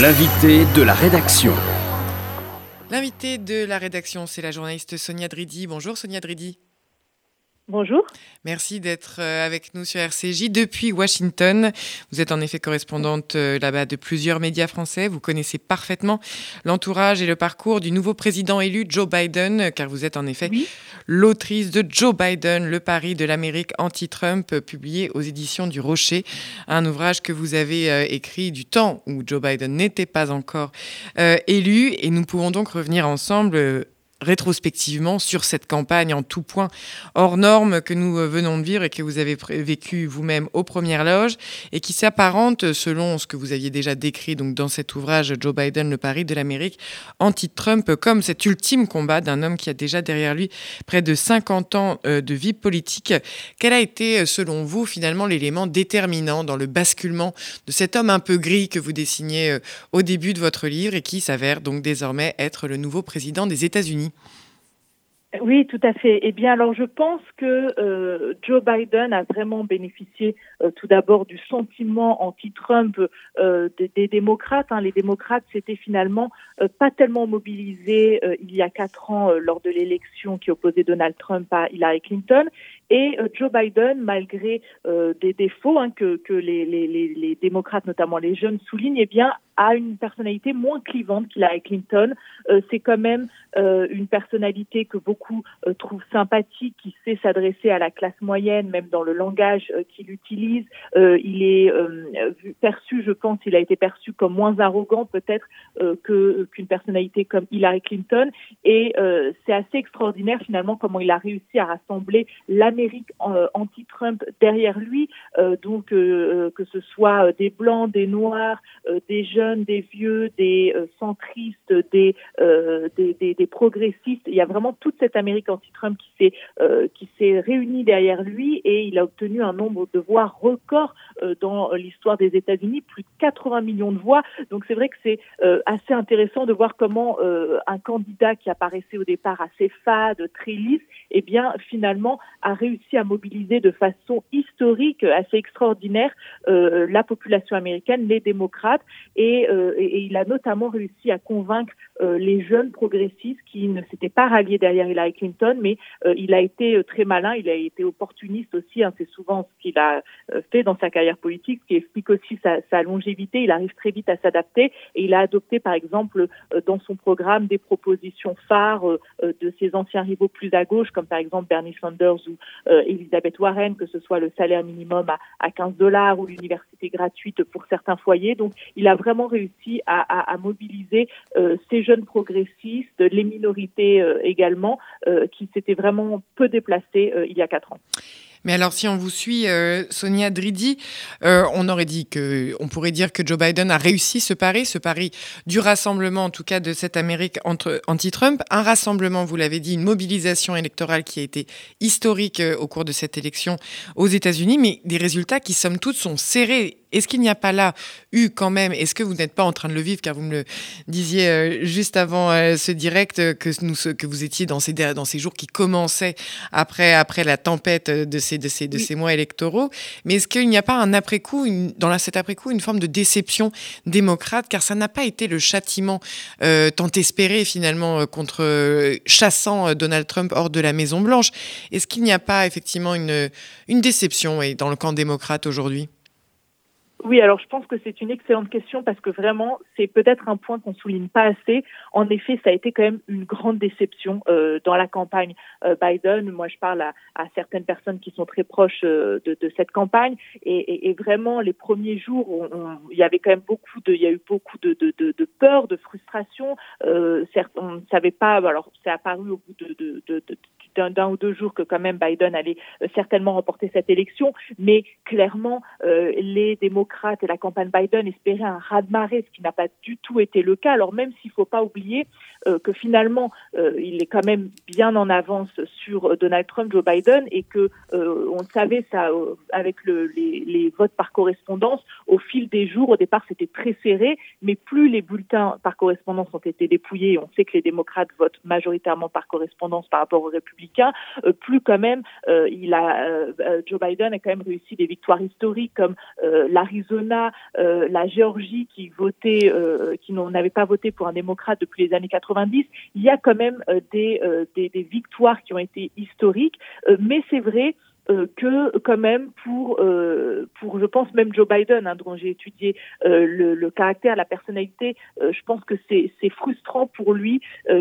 L'invité de la rédaction. L'invité de la rédaction, c'est la journaliste Sonia Dridi. Bonjour Sonia Dridi. Bonjour. Merci d'être euh, avec nous sur RCJ depuis Washington. Vous êtes en effet correspondante euh, là-bas de plusieurs médias français. Vous connaissez parfaitement l'entourage et le parcours du nouveau président élu Joe Biden, car vous êtes en effet l'autrice de Joe Biden, le pari de l'Amérique anti-Trump, publié aux éditions du Rocher, un ouvrage que vous avez euh, écrit du temps où Joe Biden n'était pas encore élu. Et nous pouvons donc revenir ensemble rétrospectivement sur cette campagne en tout point hors norme que nous euh, venons de vivre et que vous avez vécu vous-même aux premières loges et qui s'apparente, selon ce que vous aviez déjà décrit donc dans cet ouvrage Joe Biden, le pari de l'Amérique anti-Trump, comme cet ultime combat d'un homme qui a déjà derrière lui près de 50 ans euh, de vie politique. Quel a été, euh, selon vous, finalement, l'élément déterminant dans le basculement de cet homme un peu gris que vous dessinez au début de votre livre et qui s'avère donc désormais être le nouveau président des États-Unis? Oui, tout à fait. Eh bien, alors je pense que euh, Joe Biden a vraiment bénéficié euh, tout d'abord du sentiment anti-Trump euh, des, démocrates. Hein. Les démocrates s'étaient finalement pas tellement mobilisés il y a quatre ans lors de l'élection qui opposait Donald Trump à Hillary Clinton. Et Joe Biden, malgré des défauts hein, que, les, les, démocrates, notamment les jeunes, soulignent, eh bien, a une personnalité moins clivante qu'Hillary Clinton. C'est quand même une personnalité que beaucoup trouvent sympathique, qui sait s'adresser à la classe moyenne, même dans le langage qu'il utilise euh, il est euh, perçu, je pense, il a été perçu comme moins arrogant peut-être euh, qu'une personnalité comme Hillary Clinton. Et c'est assez extraordinaire finalement comment il a réussi à rassembler l'Amérique anti-Trump derrière lui, donc que ce soit des blancs, des noirs, des jeunes, des vieux, des centristes, des, des, des, progressistes. Il y a vraiment toute cette Amérique anti-Trump qui s'est qui s'est réunie derrière lui et il a obtenu un nombre de voix record euh, dans l'histoire des États-Unis, plus de 80 millions de voix. Donc c'est vrai que c'est euh, assez intéressant de voir comment euh, un candidat qui apparaissait au départ assez fade, très lisse, eh bien finalement a réussi à mobiliser de façon historique, assez extraordinaire, la population américaine, les démocrates, et, et, il a notamment réussi à convaincre les jeunes progressistes qui ne s'étaient pas ralliés derrière Hillary Clinton, mais il a été très malin, il a été opportuniste aussi. Hein, c'est souvent ce qu'il a euh, fait dans sa carrière politique, ce qui explique aussi sa, longévité. Il arrive très vite à s'adapter et il a adopté, par exemple, euh, dans son programme des propositions phares euh, de ses anciens rivaux plus à gauche, comme par exemple Bernie Sanders ou Elizabeth Warren, que ce soit le salaire minimum à, 15 dollars ou l'université gratuite pour certains foyers. Donc, il a vraiment réussi à, mobiliser ces jeunes progressistes, les minorités également, qui s'étaient vraiment peu déplacées il y a quatre ans. Mais alors, si on vous suit, euh, Sonia Dridi, euh, on aurait dit que, on pourrait dire que Joe Biden a réussi ce pari, ce pari du rassemblement, en tout cas de cette Amérique anti-Trump. Un rassemblement, vous l'avez dit, une mobilisation électorale qui a été historique euh, au cours de cette élection aux États-Unis, mais des résultats qui, somme toute, sont serrés est-ce qu'il n'y a pas là eu quand même, est-ce que vous n'êtes pas en train de le vivre, car vous me le disiez euh, juste avant euh, ce direct, euh, que, nous, que vous étiez dans ces, dans ces jours qui commençaient après, après la tempête de ces, de ces, de ces mois électoraux, mais est-ce qu'il n'y a pas un après-coup, dans cet après-coup, une forme de déception démocrate, car ça n'a pas été le châtiment tant espéré finalement contre chassant Donald Trump hors de la Maison-Blanche. Est-ce qu'il n'y a pas effectivement une, une déception dans le camp démocrate aujourd'hui? Oui, alors je pense que c'est une excellente question parce que vraiment, c'est peut-être un point qu'on souligne pas assez. En effet, ça a été quand même une grande déception euh, dans la campagne euh, Biden. Moi, je parle à, à, certaines personnes qui sont très proches euh, de, de, cette campagne et, et, et, vraiment, les premiers jours, il y avait quand même beaucoup de, il y a eu beaucoup de, de, de peur, de frustration. certes, on ne savait pas. Alors, c'est apparu au bout de d'un ou deux jours que quand même Biden allait euh, certainement remporter cette élection, mais clairement euh, les démocrates et la campagne Biden espéraient un raz-de-marée, ce qui n'a pas du tout été le cas. Alors même s'il ne faut pas oublier euh, que finalement il est quand même bien en avance sur Donald Trump, Joe Biden, et que on savait ça avec le, les, les votes par correspondance au fil des jours. Au départ, c'était très serré, mais plus les bulletins par correspondance ont été dépouillés, on sait que les démocrates votent majoritairement par correspondance par rapport aux républicains républicains, plus quand même il a Joe Biden a quand même réussi des victoires historiques comme l'Arizona, la Géorgie qui votait, qui n'avait pas voté pour un démocrate depuis les années 90. Il y a quand même des, des, des victoires qui ont été historiques, mais c'est vrai euh, que quand même pour euh, pour je pense même Joe Biden hein, dont j'ai étudié euh, le, le, caractère la personnalité je pense que c'est frustrant pour lui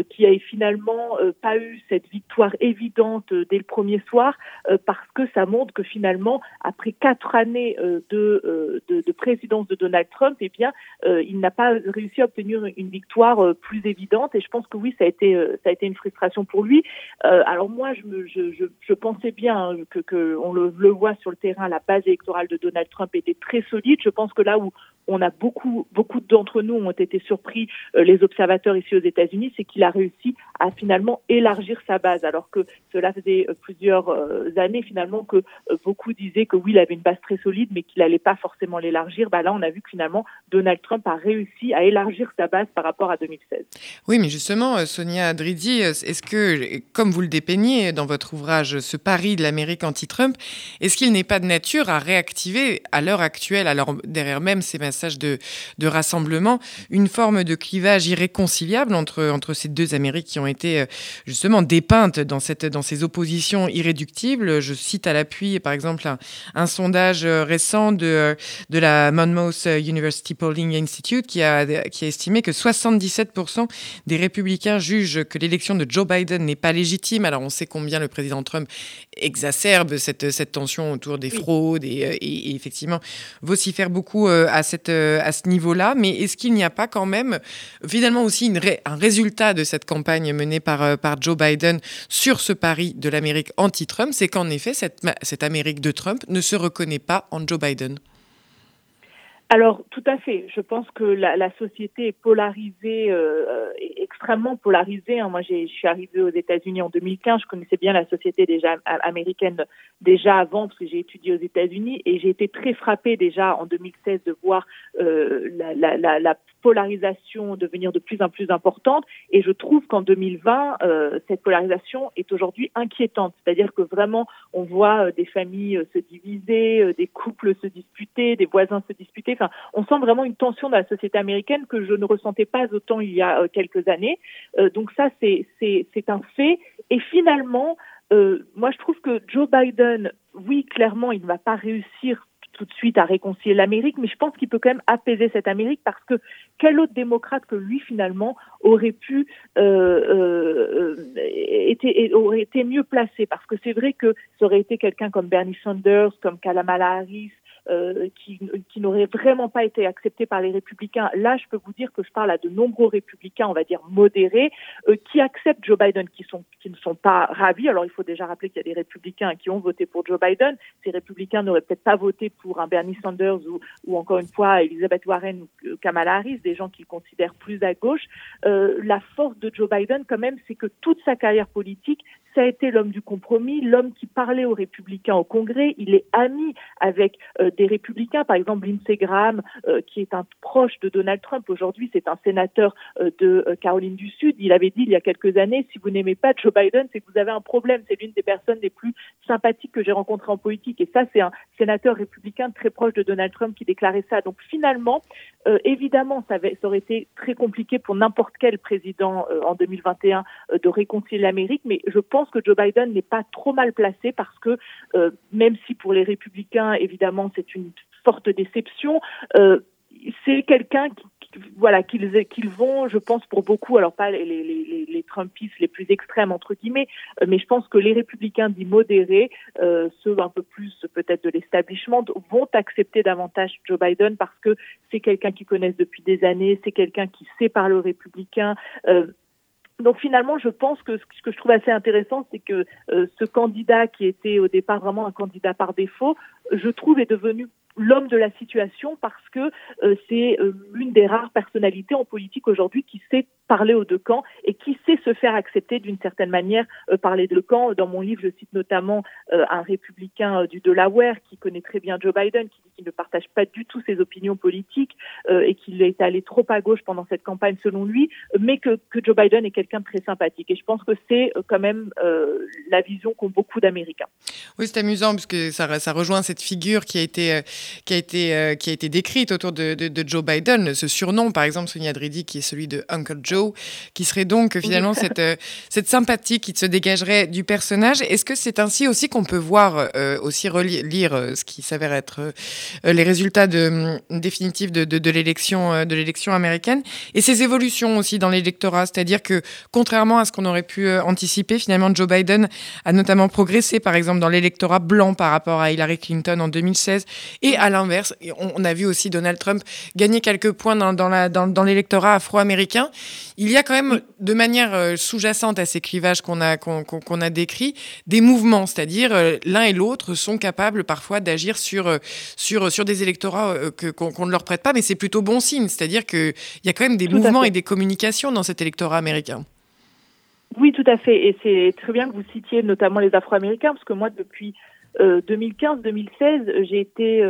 qui ait finalement pas eu cette victoire évidente dès le premier soir parce que ça montre que finalement après quatre années de, de, de présidence de Donald Trump eh bien il n'a pas réussi à obtenir une victoire plus évidente. Et je pense que oui ça a été ça a été une frustration pour lui. Alors moi je me je, je, je pensais bien hein, que on le, voit sur le terrain, la base électorale de Donald Trump était très solide. Je pense que là où on a beaucoup, beaucoup d'entre nous ont été surpris, euh, les observateurs ici aux États-Unis, c'est qu'il a réussi à finalement élargir sa base, alors que cela faisait euh, plusieurs euh, années finalement que beaucoup disaient que oui, il avait une base très solide, mais qu'il n'allait pas forcément l'élargir. Bah là, on a vu que finalement Donald Trump a réussi à élargir sa base par rapport à 2016. Oui, mais justement, Sonia Adridi, est-ce que, comme vous le dépeignez dans votre ouvrage, ce pari de l'Amérique anti-Trump, est-ce qu'il n'est pas de nature à réactiver à l'heure actuelle, alors derrière même ces message de, rassemblement, une forme de clivage irréconciliable entre, entre ces deux Amériques qui ont été euh, justement dépeintes dans, cette, dans ces oppositions irréductibles? Je cite à l'appui, par exemple, un, sondage euh, récent de, de la Monmouth University Polling Institute qui a, qui a estimé que 77% des républicains jugent que l'élection de Joe Biden n'est pas légitime. Alors on sait combien le président Trump exacerbe cette, cette tension autour des fraudes et, euh, et, et effectivement vocifère beaucoup à cette euh, à ce niveau-là. Mais est-ce qu'il n'y a pas quand même finalement aussi une un résultat de cette campagne menée par, euh, par Joe Biden sur ce pari de l'Amérique anti-Trump? C'est qu'en effet, cette, cette Amérique de Trump ne se reconnaît pas en Joe Biden. Alors, tout à fait. Je pense que la, la société est polarisée, euh, extrêmement polarisée. Hein. Moi, je suis arrivée aux États-Unis en 2015. Je connaissais bien la société déjà américaine déjà avant parce que j'ai étudié aux États-Unis et j'ai été très frappée déjà en 2016 de voir euh, la, la, la, polarisation devenir de plus en plus importante. Et je trouve qu'en 2020, euh, cette polarisation est aujourd'hui inquiétante. C'est-à-dire que vraiment, on voit euh, des familles euh, se diviser, euh, des couples se disputer, des voisins se disputer. On sent vraiment une tension dans la société américaine que je ne ressentais pas autant il y a quelques années. donc ça, c'est un fait. Et finalement, moi, je trouve que Joe Biden, oui, clairement, il ne va pas réussir tout de suite à réconcilier l'Amérique, mais je pense qu'il peut quand même apaiser cette Amérique parce que quel autre démocrate que lui finalement aurait pu euh, euh, aurait été mieux placé? Parce que c'est vrai que ça aurait été quelqu'un comme Bernie Sanders, comme Kamala Harris, euh, qui, qui n'aurait vraiment pas été accepté par les républicains. Là, je peux vous dire que je parle à de nombreux républicains, on va dire modérés, euh, qui acceptent Joe Biden, qui, sont, qui ne sont pas ravis. Alors, il faut déjà rappeler qu'il y a des républicains qui ont voté pour Joe Biden. Ces républicains n'auraient peut-être pas voté pour un Bernie Sanders ou, ou encore une fois Elizabeth Warren ou Kamala Harris, des gens qu'ils considèrent plus à gauche. Euh, la force de Joe Biden, quand même, c'est que toute sa carrière politique, ça a été l'homme du compromis, l'homme qui parlait aux républicains au Congrès. Il est ami avec euh, des républicains, par exemple Lindsey Graham, euh, qui est un proche de Donald Trump. Aujourd'hui, c'est un sénateur euh, de Caroline du Sud. Il avait dit il y a quelques années, si vous n'aimez pas Joe Biden, c'est que vous avez un problème. C'est l'une des personnes les plus sympathiques que j'ai rencontrées en politique. Et ça, c'est un sénateur républicain très proche de Donald Trump qui déclarait ça. Donc finalement, évidemment, ça, ça, aurait été très compliqué pour n'importe quel président en 2021 de réconcilier l'Amérique, mais je pense que Joe Biden n'est pas trop mal placé parce que euh, même si pour les républicains, évidemment, c'est une forte déception, euh, c'est quelqu'un qui, voilà qu'ils qu'ils vont, je pense pour beaucoup, alors pas les, les, les, Trumpistes les plus extrêmes entre guillemets, euh, mais je pense que les républicains dits modérés, ceux un peu plus peut-être de l'establishment, vont accepter davantage Joe Biden parce que c'est quelqu'un qu'ils connaissent depuis des années, c'est quelqu'un qui sait parler aux républicains. Donc finalement, je pense que ce que je trouve assez intéressant, c'est que euh, ce candidat qui était au départ vraiment un candidat par défaut, je trouve est devenu l'homme de la situation parce que euh, c'est euh, l'une des rares personnalités en politique aujourd'hui qui sait parler aux deux camps et qui sait se faire accepter d'une certaine manière par les deux camps. Dans mon livre, je cite notamment un républicain du Delaware qui connaît très bien Joe Biden, qui dit qu'il ne partage pas du tout ses opinions politiques et qu'il est allé trop à gauche pendant cette campagne selon lui, mais que, Joe Biden est quelqu'un de très sympathique. Et je pense que c'est quand même la vision qu'ont beaucoup d'Américains. Oui, c'est amusant parce que ça, rejoint cette figure qui a été décrite autour de, de, Joe Biden, ce surnom, par exemple, Sonia Dridi, qui est celui de Uncle Joe, qui serait donc finalement cette, cette sympathie qui se dégagerait du personnage. Est-ce que c'est ainsi aussi qu'on peut voir, euh, aussi relire euh, ce qui s'avère être euh, les résultats de, définitifs de, l'élection de l'élection américaine et ces évolutions aussi dans l'électorat, c'est-à-dire que contrairement à ce qu'on aurait pu anticiper, finalement Joe Biden a notamment progressé, par exemple, dans l'électorat blanc par rapport à Hillary Clinton en 2016 et à l'inverse, on, a vu aussi Donald Trump gagner quelques points dans, dans l'électorat afro-américain. Il y a quand même, de manière sous-jacente à ces clivages qu'on a, qu'on a décrits, des mouvements, c'est-à-dire euh, l'un et l'autre sont capables parfois d'agir sur, euh, sur, sur des électorats euh, que, qu'on, ne leur prête pas, mais c'est plutôt bon signe, c'est-à-dire qu'il y a quand même des mouvements et des communications dans cet électorat américain. Oui, tout à fait. Et c'est très bien que vous citiez notamment les Afro-Américains, parce que moi, depuis 2015-2016, j'ai été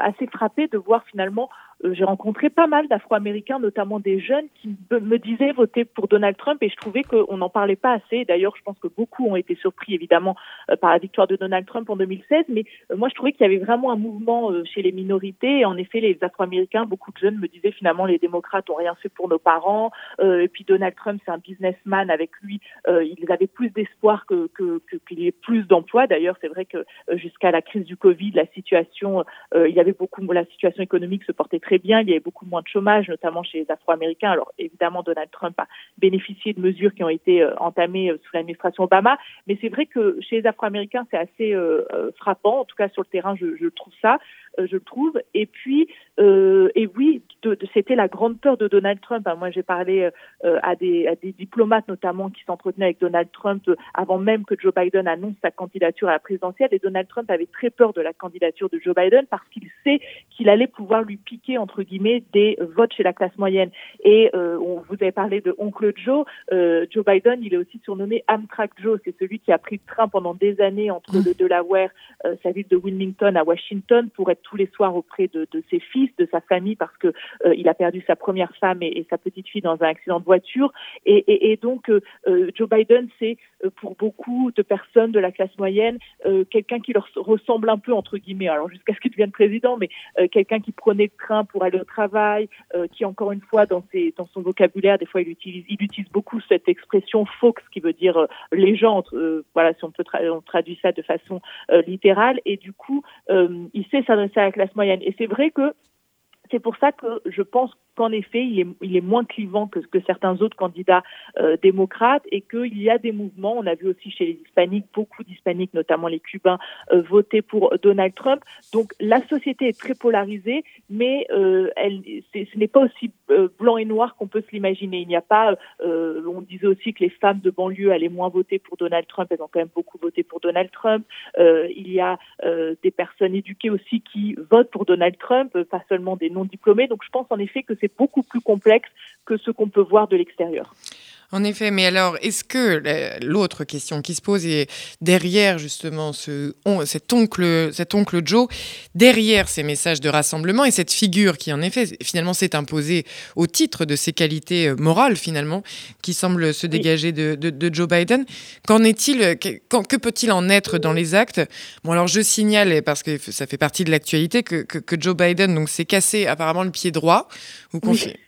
assez frappée de voir finalement euh, j'ai rencontré pas mal d'Afro-Américains, notamment des jeunes, qui me disaient voter pour Donald Trump et je trouvais qu'on n'en parlait pas assez. D'ailleurs, je pense que beaucoup ont été surpris, évidemment, euh, par la victoire de Donald Trump en 2016. Mais euh, moi, je trouvais qu'il y avait vraiment un mouvement chez les minorités. En effet, les Afro-Américains, beaucoup de jeunes me disaient finalement, les démocrates ont rien fait pour nos parents. et puis Donald Trump, c'est un businessman. Avec lui, ils avaient plus d'espoir que qu'il y ait plus d'emplois. D'ailleurs, c'est vrai que jusqu'à la crise du Covid, la situation, il y avait beaucoup, la situation économique se portait très bien. Il y avait beaucoup moins de chômage, notamment chez les Afro-Américains. Alors évidemment, Donald Trump a bénéficié de mesures qui ont été euh, entamées euh, sous l'administration Obama, mais c'est vrai que chez les Afro-Américains, c'est assez euh, frappant. En tout cas, sur le terrain, je, je trouve ça. Euh, je trouve. Et puis, euh, et oui, c'était la grande peur de Donald Trump. Moi, j'ai parlé euh, à, des, à des diplomates notamment qui s'entretenaient avec Donald Trump avant même que Joe Biden annonce sa candidature à la présidentielle. Et Donald Trump avait très peur de la candidature de Joe Biden parce qu'il sait qu'il allait pouvoir lui piquer entre guillemets des votes chez la classe moyenne. Et on vous avez parlé de Oncle Joe. Joe Biden, il est aussi surnommé Amtrak Joe. C'est celui qui a pris le train pendant des années entre le Delaware, sa ville de Wilmington à Washington pour être tous les soirs auprès de, ses fils, de sa famille, parce que euh, il a perdu sa première femme et, sa petite fille dans un accident de voiture. Et, donc, euh, euh Joe Biden, c'est euh, pour beaucoup de personnes de la classe moyenne quelqu'un qui leur ressemble un peu entre guillemets. Alors jusqu'à ce qu'il devienne président, mais quelqu'un qui prenait le train pour aller au travail, qui encore une fois dans, ses, dans son vocabulaire, des fois il utilise, il utilise beaucoup cette expression Fox, qui veut dire légende. voilà, si on peut on traduit ça de façon littérale. Et du coup, il sait s'adresser à la classe moyenne. Et c'est vrai que c'est pour ça que je pense qu'en effet, il est, moins clivant que, certains autres candidats euh, démocrates et qu'il y a des mouvements. On a vu aussi chez les hispaniques, beaucoup d'hispaniques, notamment les cubains, euh, voter pour Donald Trump. Donc la société est très polarisée, mais euh, elle, ce n'est pas aussi blanc et noir qu'on peut se l'imaginer. Il n'y a pas, on disait aussi que les femmes de banlieue allaient moins voter pour Donald Trump, elles ont quand même beaucoup voté pour Donald Trump. il y a des personnes éduquées aussi qui votent pour Donald Trump, pas seulement des non diplômés. Donc je pense en effet que c'est beaucoup plus complexe que ce qu'on peut voir de l'extérieur. En effet, mais alors, est-ce que l'autre question qui se pose est derrière justement ce, cet, oncle, cet oncle Joe, derrière ces messages de rassemblement et cette figure qui en effet finalement s'est imposée au titre de ses qualités euh, morales finalement, qui semble se dégager de, de, Joe Biden, qu'en est-il, que, peut-il en être dans les actes? Bon alors je signale, parce que ça fait partie de l'actualité, que, que, Joe Biden donc s'est cassé apparemment le pied droit. Vous confiez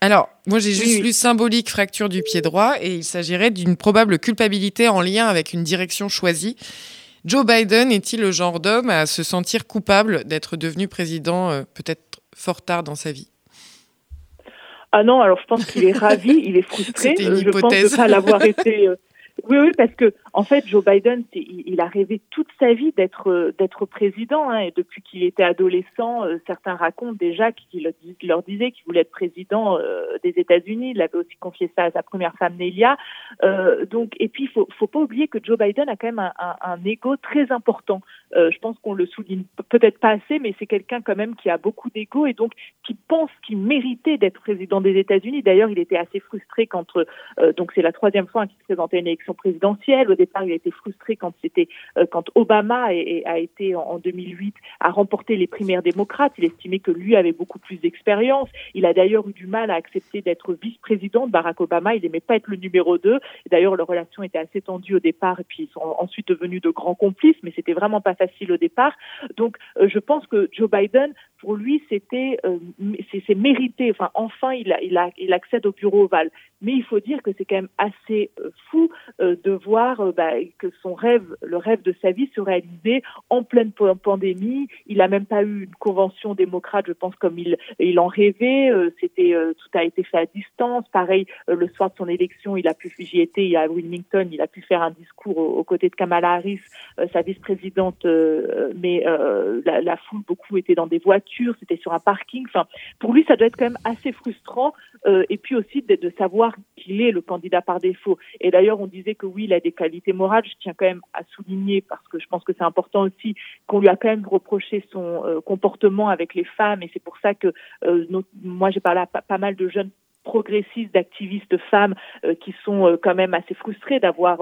alors, moi j'ai juste lu symbolique fracture du pied droit et il s'agirait d'une probable culpabilité en lien avec une direction choisie. Joe Biden est-il le genre d'homme à se sentir coupable d'être devenu président euh, peut-être fort tard dans sa vie? Ah non, alors je pense qu'il est ravi, il est frustré. Une je hypothèse. pense de pas l'avoir été. Euh, oui, oui, parce que En fait, Joe Biden, il, a rêvé toute sa vie d'être d'être président. Hein, et depuis qu'il était adolescent, certains racontent déjà qu'il leur disait qu'il voulait être président des États-Unis. Il avait aussi confié ça à sa première femme Nelia. donc, et puis, faut, faut pas oublier que Joe Biden a quand même un, un, ego très important. je pense qu'on le souligne peut-être pas assez, mais c'est quelqu'un quand même qui a beaucoup d'ego et donc qui pense qu'il méritait d'être président des États-Unis. D'ailleurs, il était assez frustré quand euh, donc c'est la troisième fois qu'il se présentait une élection présidentielle. Départ, il était frustré quand c'était euh, quand Obama a, a été en, 2008 a remporté les primaires démocrates. Il estimait que lui avait beaucoup plus d'expérience. Il a d'ailleurs eu du mal à accepter d'être vice-président de Barack Obama. Il n'aimait pas être le numéro 2. D'ailleurs, leur relation était assez tendue au départ et puis ils sont ensuite devenus de grands complices, mais c'était vraiment pas facile au départ. Donc, euh, je pense que Joe Biden, pour lui, c'était c'est mérité. Enfin, enfin, il, a, il, a, il accède au bureau ovale. Mais il faut dire que c'est quand même assez euh, fou euh, de voir euh, bah, que son rêve, le rêve de sa vie, se réalisait en pleine pandémie. Il n'a même pas eu une convention démocrate, je pense, comme il, il en rêvait. C'était tout a été fait à distance. Pareil, le soir de son élection, il a pu, j'y étais à Wilmington, il a pu faire un discours aux, côtés de Kamala Harris, sa vice-présidente. mais la, la, foule, beaucoup étaient dans des voitures, c'était sur un parking. Enfin, pour lui, ça doit être quand même assez frustrant. et puis aussi de, de savoir qu'il est le candidat par défaut. Et d'ailleurs, on disait que oui, il a des qualités morales. Je tiens quand même à souligner, parce que je pense que c'est important aussi, qu'on lui a quand même reproché son euh, comportement avec les femmes. Et c'est pour ça que euh, moi, j'ai parlé à pas, mal de jeunes progressistes, d'activistes femmes euh, qui sont quand même assez frustrées d'avoir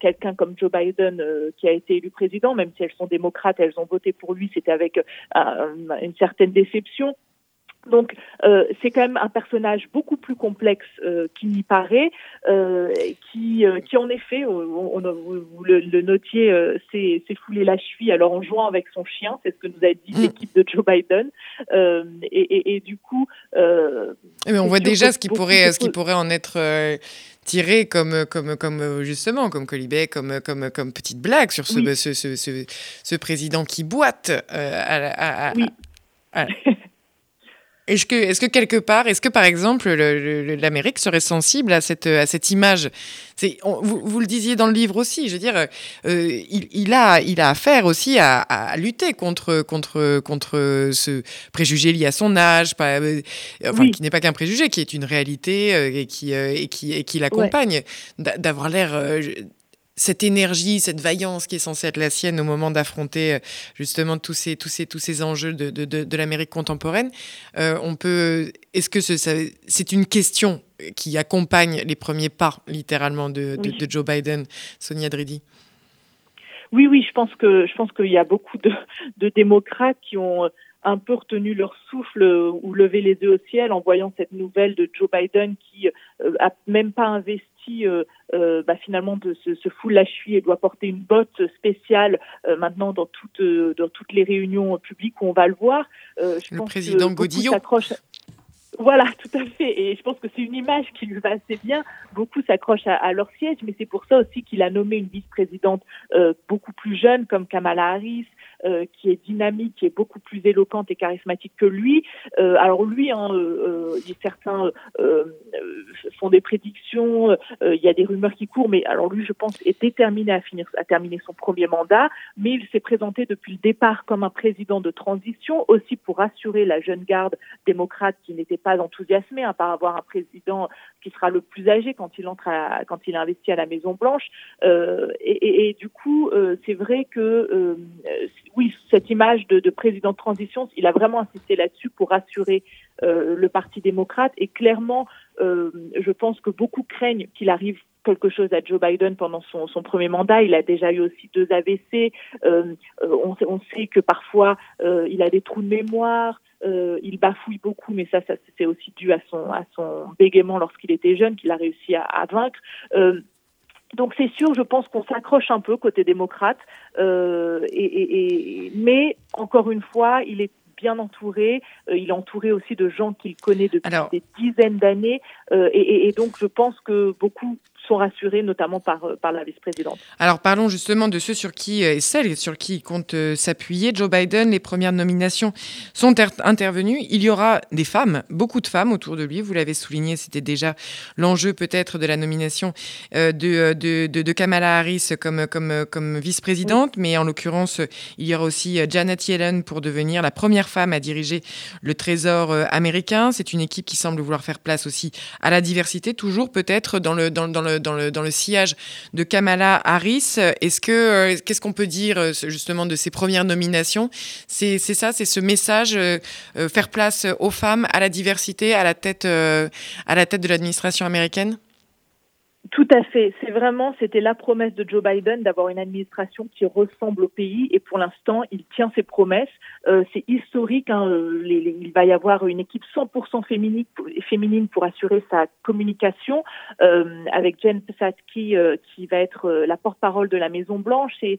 quelqu'un comme Joe Biden qui a été élu président, même si elles sont démocrates, elles ont voté pour lui, c'était avec une certaine déception. Donc euh, c'est quand même un personnage beaucoup plus complexe euh, qu'il n'y paraît, euh, qui, euh, qui en effet, on, vous, le, notiez, euh, s'est foulé la cheville alors en jouant avec son chien, c'est ce que nous a dit mm. l'équipe de Joe Biden, et, et, et, du coup. Mais on voit déjà ce qui pourrait, ce qui pourrait en être tiré comme, comme, comme justement, comme Colibet, comme, comme, comme petite blague sur ce, ce, ce, ce, président qui boite à, à, oui. Est-ce que, est que quelque part, est-ce que par exemple l'Amérique serait sensible à cette, à cette image? Vous, vous, le disiez dans le livre aussi, je veux dire, euh, il, il, a, il a affaire aussi à, à, lutter contre, contre, contre ce préjugé lié à son âge, pas, euh, enfin, qui n'est pas qu'un préjugé, qui est une réalité euh, et qui, et qui, et qui l'accompagne. D'avoir l'air cette énergie, cette vaillance qui est censée être la sienne au moment d'affronter euh, justement tous ces, tous ces, tous ces enjeux de, de, de, l'Amérique contemporaine. Euh, on peut, est-ce que c'est une question qui accompagne les premiers pas, littéralement, de, de Joe Biden, Sonia Dridi? Oui, oui, je pense que je pense qu'il y a beaucoup de, démocrates qui ont un peu retenu leur souffle ou levé les yeux au ciel en voyant cette nouvelle de Joe Biden qui a même pas investi euh, euh, bah, finalement de, se, se fout la cheville et doit porter une botte spéciale euh, maintenant dans toutes dans toutes les réunions publiques où on va le voir. je le président Godillot. Voilà, tout à fait. Et je pense que c'est une image qui lui va assez bien. Beaucoup s'accrochent à, leur siège, mais c'est pour ça aussi qu'il a nommé une vice-présidente beaucoup plus jeune comme Kamala Harris, euh, qui est dynamique, qui est beaucoup plus éloquente et charismatique que lui. Euh, alors lui, hein, euh, certains font des prédictions, il y a des rumeurs qui courent, mais alors lui, je pense, est déterminé à finir, à terminer son premier mandat, mais il s'est présenté depuis le départ comme un président de transition, aussi pour rassurer la jeune garde démocrate qui n'était pas enthousiasmée hein, par avoir un président qui sera le plus âgé quand il entre, à, quand il investit à la Maison Blanche. Euh, et, et, et, du coup, euh, c'est vrai que euh, oui, cette image de, de, président de transition, il a vraiment insisté là-dessus pour rassurer euh, le Parti démocrate. Et clairement, euh, je pense que beaucoup craignent qu'il arrive quelque chose à Joe Biden pendant son, premier mandat. Il a déjà eu aussi deux AVC. Euh, on, sait que parfois il a des trous de mémoire. Il bafouille beaucoup, mais ça, c'est aussi dû à son, bégaiement lorsqu'il était jeune qu'il a réussi à vaincre. Donc c'est sûr, je pense qu'on s'accroche un peu côté démocrate, euh, et, et, et, mais encore une fois, il est bien entouré. Euh, il est entouré aussi de gens qu'il connaît depuis des dizaines d'années. Euh, et, et, donc, je pense que beaucoup sont rassurés, notamment par, euh, par la vice-présidente. Alors parlons justement de ceux sur qui, et celles sur qui il compte s'appuyer. Joe Biden, les premières nominations sont intervenues. Il y aura des femmes, beaucoup de femmes autour de lui. Vous l'avez souligné, c'était déjà l'enjeu peut-être de la nomination de, de, Kamala Harris comme, comme, comme vice-présidente. Mais en l'occurrence, il y aura aussi Janet Yellen pour devenir la première femme à diriger le Trésor américain. C'est une équipe qui semble vouloir faire place aussi à la diversité, toujours peut-être dans le, dans, le, dans, le, dans le sillage de Kamala Harris. Est-ce euh, qu'est-ce qu'on peut dire euh, justement de ces premières nominations? C'est ça, c'est ce message euh, faire place aux femmes, à la diversité, à la à la tête de l'administration américaine? Tout à fait. C'est vraiment, c'était la promesse de Joe Biden d'avoir une administration qui ressemble au pays et pour l'instant, il tient ses promesses. Euh, c'est historique. Hein, euh, il va y avoir une équipe 100% féminine pour, assurer sa communication euh, avec Jen Psaki qui va être la porte-parole de la Maison Blanche et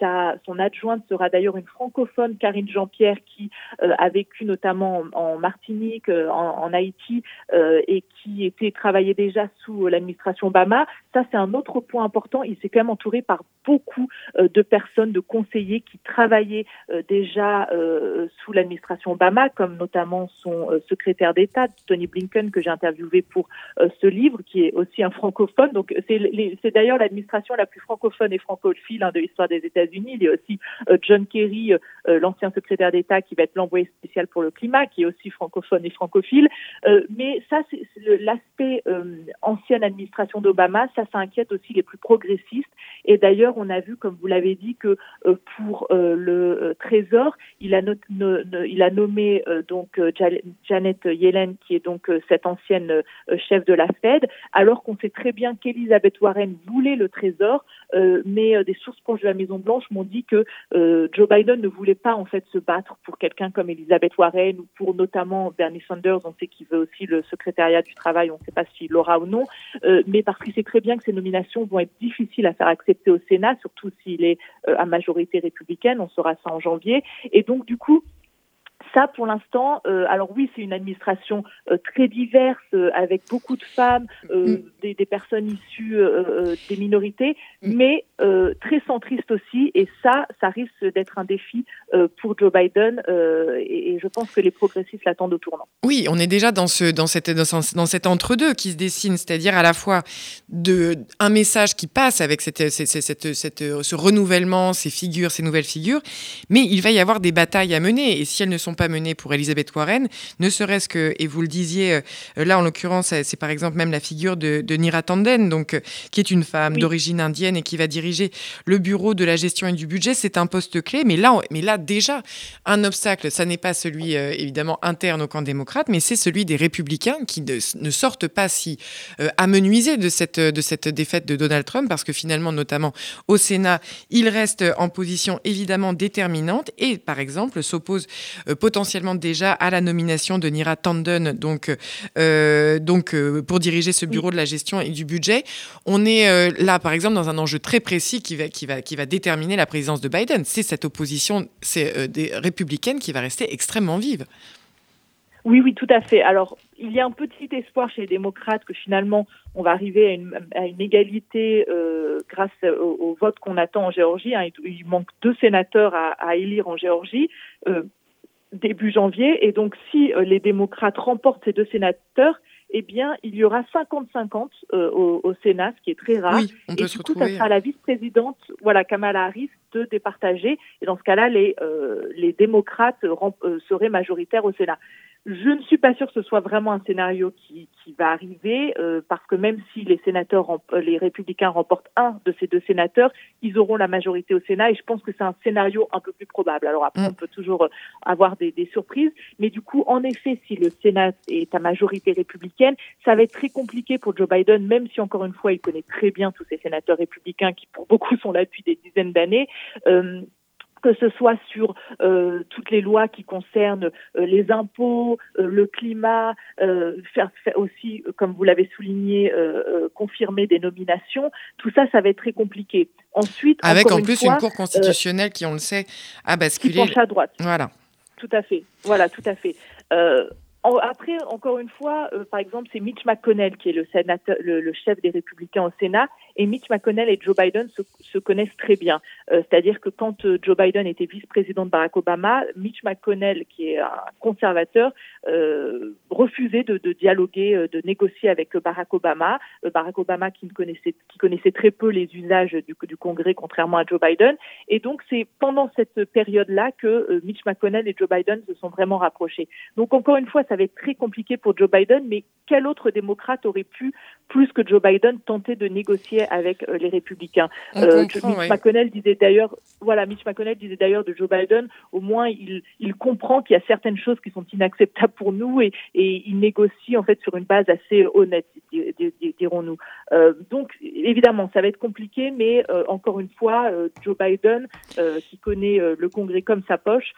sa, son adjointe sera d'ailleurs une francophone, Karine Jean-Pierre, qui a vécu notamment en, Martinique, en, en Haïti et qui était travaillait déjà sous l'administration Obama. Ça, c'est un autre point important. Il s'est quand même entouré par beaucoup euh, de personnes, de conseillers qui travaillaient euh, déjà euh, sous l'administration Obama, comme notamment son secrétaire d'État, Tony Blinken, que j'ai interviewé pour ce livre, qui est aussi un francophone. Donc, c'est d'ailleurs l'administration la plus francophone et francophile hein, de l'histoire des États-Unis. Il y a aussi John Kerry, l'ancien secrétaire d'État, qui va être l'envoyé spécial pour le climat, qui est aussi francophone et francophile. mais ça, c'est l'aspect ancienne administration d'Obama, ça, ça inquiète aussi les plus progressistes. Et d'ailleurs, on a vu, comme vous l'avez dit, que euh, pour euh, le euh, Trésor, il a, nommé donc Janet Yellen, qui est donc cette ancienne chef de la Fed, alors qu'on sait très bien qu'Elizabeth Warren voulait le Trésor, mais des sources proches de la Maison Blanche m'ont dit que Joe Biden ne voulait pas en fait se battre pour quelqu'un comme Elizabeth Warren ou pour notamment Bernie Sanders. On sait qu'il veut aussi le secrétariat du travail, on ne sait pas s'il l'aura ou non, mais parce qu'il sait très bien que ces nominations vont être difficiles à faire accepter au Sénat, surtout s'il est euh, à majorité républicaine. On saura ça en janvier. Et donc, du coup, ça, pour l'instant, euh, alors oui, c'est une administration euh, très diverse, euh, avec beaucoup de femmes, mm. des, des, personnes issues des minorités, mm. mais très centriste aussi. Et ça, ça risque d'être un défi pour Joe Biden. Et, et, je pense que les progressistes l'attendent au tournant. Oui, on est déjà dans, ce, dans, cette, dans, cet entre-deux qui se dessine, c'est-à-dire à la fois de, un message qui passe avec cette, cette, cette, cette, ce renouvellement, ces figures, ces nouvelles figures, mais il va y avoir des batailles à mener. Et si elles ne sont pas menées pour Elisabeth Warren, ne serait-ce que, et vous le disiez, euh, là en l'occurrence, c'est par exemple même la figure de, Nira Tanden, donc, euh, qui est une femme d'origine indienne et qui va diriger le bureau de la gestion et du budget. C'est un poste clé, mais là, mais là déjà, un obstacle, ça n'est pas celui euh, évidemment interne au camp démocrate, mais c'est celui des républicains qui ne, sortent pas si amenuisés de cette, de cette défaite de Donald Trump, parce que finalement, notamment au Sénat, il reste en position évidemment déterminante et, par exemple, s'oppose potentiellement déjà à la nomination de Nira Tanden, donc, euh, donc euh, pour diriger ce bureau de la gestion et du budget. On est euh, là, par exemple, dans un enjeu très précis qui va, qui va, qui va déterminer la présidence de Biden. C'est cette opposition c'est, des républicaines qui va rester extrêmement vive. Oui, oui, tout à fait. Alors, il y a un petit espoir chez les démocrates que finalement, on va arriver à une, à une égalité grâce au, vote qu'on attend en Géorgie. Hein. Il, manque deux sénateurs à élire en Géorgie début janvier. Et donc, si euh, les démocrates remportent ces deux sénateurs, eh bien, il y aura 50-50 euh, au, Sénat, ce qui est très rare. et du coup, ça sera la vice-présidente, voilà, Kamala Harris, de départager. Et dans ce cas-là, les, euh, les démocrates seraient majoritaires au Sénat. Je ne suis pas sûre que ce soit vraiment un scénario qui, qui va arriver, euh, parce que même si les sénateurs, euh, les républicains remportent un de ces deux sénateurs, ils auront la majorité au Sénat, et je pense que c'est un scénario un peu plus probable. Alors après, mm. on peut toujours euh, avoir des, des, surprises, mais du coup, en effet, si le Sénat est à majorité républicaine, ça va être très compliqué pour Joe Biden, même si encore une fois, il connaît très bien tous ces sénateurs républicains qui, pour beaucoup, sont là depuis des dizaines d'années. Euh, que ce soit sur euh, toutes les lois qui concernent euh, les impôts, euh, le climat, faire, aussi, comme vous l'avez souligné, confirmer des nominations, tout ça, ça va être très compliqué. Ensuite, avec en plus une, cour constitutionnelle qui, on le sait, a basculé. Qui penche à droite. Voilà. Tout à fait. Voilà, tout à fait. après, encore une fois, par exemple, c'est Mitch McConnell qui est le, sénateur, le, chef des républicains au Sénat, et Mitch McConnell et Joe Biden se, se connaissent très bien. Euh, c'est-à-dire que quand euh, Joe Biden était vice-président de Barack Obama, Mitch McConnell, qui est un conservateur, refusait de, de, dialoguer, de négocier avec Barack Obama. Barack Obama qui, ne connaissait, qui connaissait très peu les usages du, du Congrès, contrairement à Joe Biden. Et donc, c'est pendant cette période-là que Mitch McConnell et Joe Biden se sont vraiment rapprochés. Donc, encore une fois, ça va être très compliqué pour Joe Biden, mais quel autre démocrate aurait pu, plus que Joe Biden, tenter de négocier avec euh, les républicains euh, Mitch McConnell disait d'ailleurs, voilà, Mitch McConnell disait d'ailleurs de Joe Biden, au moins il, il comprend qu'il y a certaines choses qui sont inacceptables pour nous et, et il négocie en fait sur une base assez honnête, dirons-nous. Euh, donc évidemment, ça va être compliqué, mais euh, encore une fois, Joe Biden, qui connaît le Congrès comme sa poche,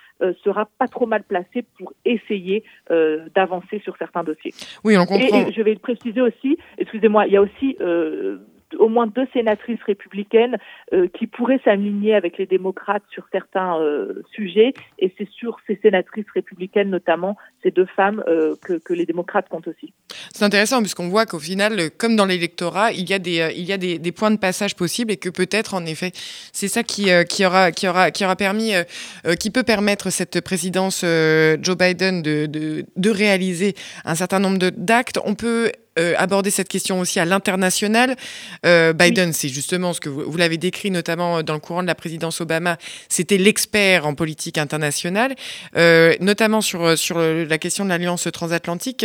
sera pas trop mal placé pour essayer d'avancer sur certains dossiers. Oui, on comprend. Et, je vais le préciser aussi, excusez-moi, il y a aussi euh, au moins deux sénatrices républicaines euh, qui pourraient s'aligner avec les démocrates sur certains euh, sujets. Et c'est sur ces sénatrices républicaines, notamment ces deux femmes, que, les démocrates comptent aussi. C'est intéressant puisqu'on voit qu'au final, comme dans l'électorat, il y a des il y a des, points de passage possibles et que peut-être en effet, c'est ça qui, qui aura qui aura qui aura permis qui peut permettre cette présidence Joe Biden de, de, de réaliser un certain nombre d'actes. On peut euh, aborder cette question aussi à l'international. Euh, Biden, c'est justement ce que vous, l'avez décrit notamment dans le courant de la présidence Obama, c'était l'expert en politique internationale, euh, notamment sur, sur la question de l'alliance transatlantique.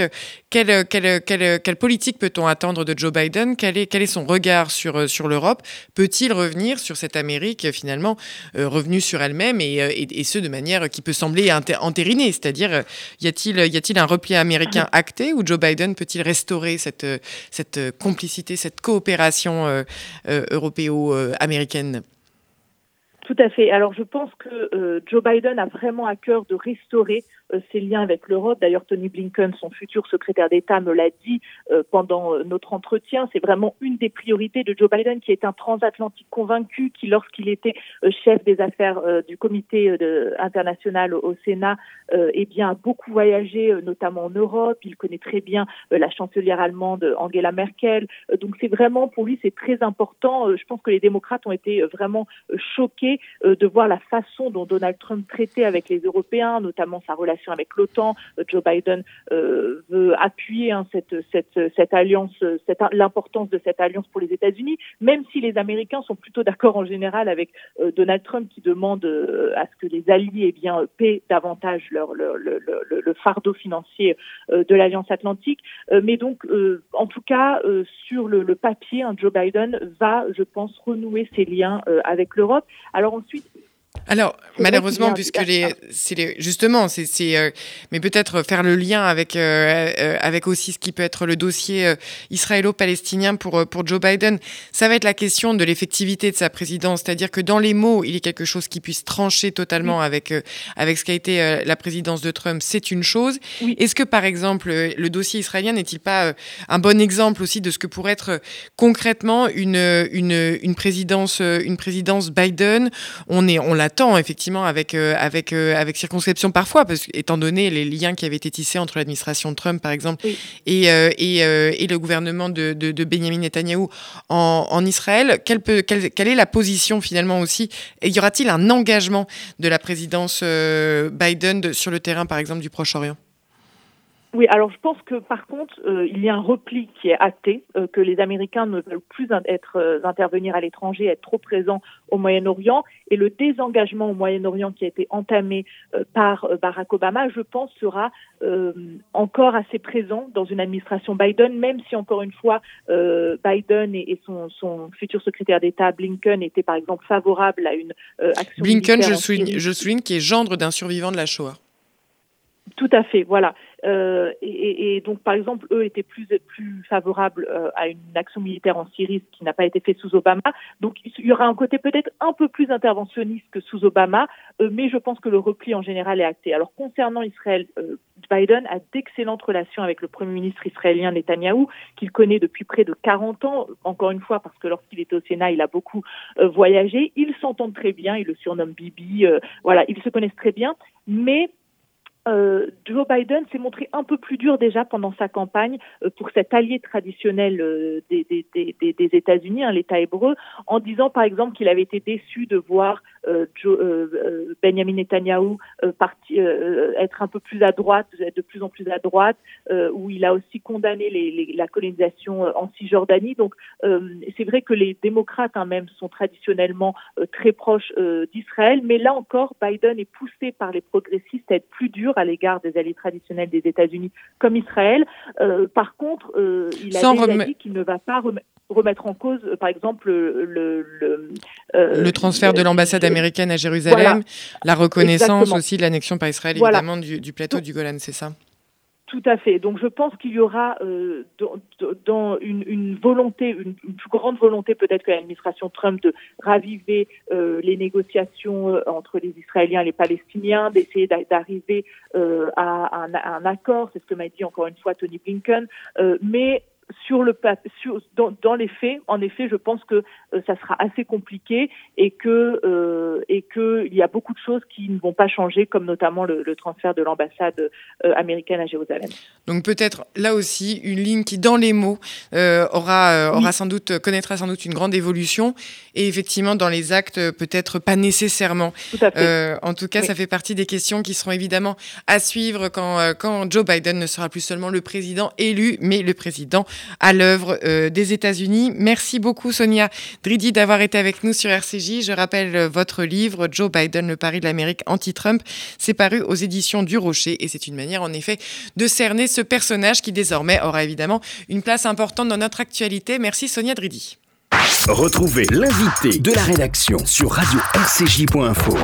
Quelle, quelle, quelle, quelle politique peut-on attendre de Joe Biden? Quel est, quel est son regard sur, sur l'Europe? Peut-il revenir sur cette Amérique finalement revenue sur elle-même et, et, et, ce de manière qui peut sembler entérinée C'est-à-dire, y a-t-il un repli américain acté ou Joe Biden peut-il restaurer cette, cette complicité, cette coopération euh, euh, européo-américaine tout à fait. Alors je pense que euh, Joe Biden a vraiment à cœur de restaurer euh, ses liens avec l'Europe. D'ailleurs, Tony Blinken, son futur secrétaire d'État, me l'a dit euh, pendant euh, notre entretien. C'est vraiment une des priorités de Joe Biden, qui est un transatlantique convaincu, qui, lorsqu'il était chef des affaires du comité international au Sénat, eh bien, a beaucoup voyagé, notamment en Europe. Il connaît très bien la chancelière allemande Angela Merkel. donc, c'est vraiment, pour lui, c'est très important. je pense que les démocrates ont été vraiment choqués de voir la façon dont Donald Trump traitait avec les Européens, notamment sa relation avec l'OTAN. Euh, Joe Biden euh, veut appuyer hein, cette, cette, cette alliance, cette, l'importance de cette alliance pour les États-Unis, même si les Américains sont plutôt d'accord en général avec euh, Donald Trump qui demande à ce que les alliés eh bien, paient davantage leur, le, le, le, fardeau financier de l'Alliance Atlantique. mais donc, en tout cas, sur le, papier, hein, Joe Biden va, je pense, renouer ses liens avec l'Europe. Ensuite, alors, malheureusement, puisque les, c'est les, justement, c'est, c'est euh, mais peut-être faire le lien avec, euh, euh, avec aussi ce qui peut être le dossier israélo-palestinien pour, pour Joe Biden, ça va être la question de l'effectivité de sa présidence. C'est-à-dire que dans les mots, il y a quelque chose qui puisse trancher totalement avec, avec ce qu'a été la présidence de Trump, c'est une chose. Est-ce que, par exemple, le dossier israélien n'est-il pas un bon exemple aussi de ce que pourrait être concrètement une, une, une présidence, une présidence Biden? On est, on l'a attend effectivement avec, euh, avec, euh, avec circonscription parfois, parce, étant donné les liens qui avaient été tissés entre l'administration Trump, par exemple, et, euh, et, et, le gouvernement de, de, de Benjamin Netanyahou en, en Israël. Quelle, peut, quelle, quelle, est la position finalement aussi? Et y aura-t-il un engagement de la présidence Biden sur le terrain, par exemple, du Proche-Orient? Oui, alors je pense que par contre, euh, il y a un repli qui est hâté, euh, que les Américains ne veulent plus être euh, intervenir à l'étranger, être trop présents au Moyen-Orient, et le désengagement au Moyen-Orient qui a été entamé par Barack Obama, je pense, sera encore assez présent dans une administration Biden, même si encore une fois Biden et, son, son, futur secrétaire d'État Blinken étaient par exemple favorables à une action. Blinken, je souligne, je souligne, qui est gendre d'un survivant de la Shoah. Tout à fait, voilà. Euh, et, donc, par exemple, eux étaient plus, plus favorables euh, à une action militaire en Syrie, ce qui n'a pas été fait sous Obama. Donc, il y aura un côté peut-être un peu plus interventionniste que sous Obama, euh, mais je pense que le repli en général est acté. Alors, concernant Israël, Biden a d'excellentes relations avec le Premier ministre israélien Netanyahou, qu'il connaît depuis près de 40 ans, encore une fois, parce que lorsqu'il était au Sénat, il a beaucoup voyagé. Ils s'entendent très bien, ils le surnomment Bibi, voilà, ils se connaissent très bien, mais euh, Joe Biden s'est montré un peu plus dur déjà pendant sa campagne euh, pour cet allié traditionnel euh, des, des, des, États-Unis, hein, l'État hébreu, en disant par exemple qu'il avait été déçu de voir Joe, Benjamin Netanyahu parti, être un peu plus à droite, de plus en plus à droite, où il a aussi condamné les, les, la colonisation en Cisjordanie. Donc c'est vrai que les démocrates hein, même sont traditionnellement très proches d'Israël, mais là encore, Biden est poussé par les progressistes à être plus dur à l'égard des alliés traditionnels des États-Unis comme Israël. Euh, par contre, euh, il a déjà dit qu'il ne va pas remettre en cause, euh, par exemple, le, le, transfert de l'ambassade américaine à Jérusalem, la reconnaissance aussi de l'annexion par Israël, évidemment, du, du plateau du Golan, c'est ça? Tout à fait. Donc je pense qu'il y aura euh, dans, une, une, volonté, une, plus grande volonté peut-être que l'administration Trump de raviver euh, les négociations euh, entre les Israéliens et les Palestiniens, d'essayer d'arriver euh, à, un, à, un, accord. C'est ce que m'a dit encore une fois Tony Blinken. Euh, mais sur le sur, dans, dans, les faits, en effet, je pense que euh, ça sera assez compliqué et que euh, et que il y a beaucoup de choses qui ne vont pas changer, comme notamment le, le transfert de l'ambassade euh, américaine à Jérusalem. Donc peut-être là aussi une ligne qui, dans les mots, aura aura sans doute connaîtra sans doute une grande évolution et effectivement dans les actes peut-être pas nécessairement. Tout à fait. en tout cas, oui. ça fait partie des questions qui seront évidemment à suivre quand quand Joe Biden ne sera plus seulement le président élu, mais le président à l'œuvre euh, des États-Unis. Merci beaucoup Sonia Dridi d'avoir été avec nous sur RCJ. Je rappelle euh, votre livre Joe Biden, le pari de l'Amérique anti-Trump. C'est paru aux éditions du Rocher et c'est une manière en effet de cerner ce personnage qui désormais aura évidemment une place importante dans notre actualité. Merci Sonia Dridi. Retrouvez l'invité de la rédaction sur radio-rcj.info.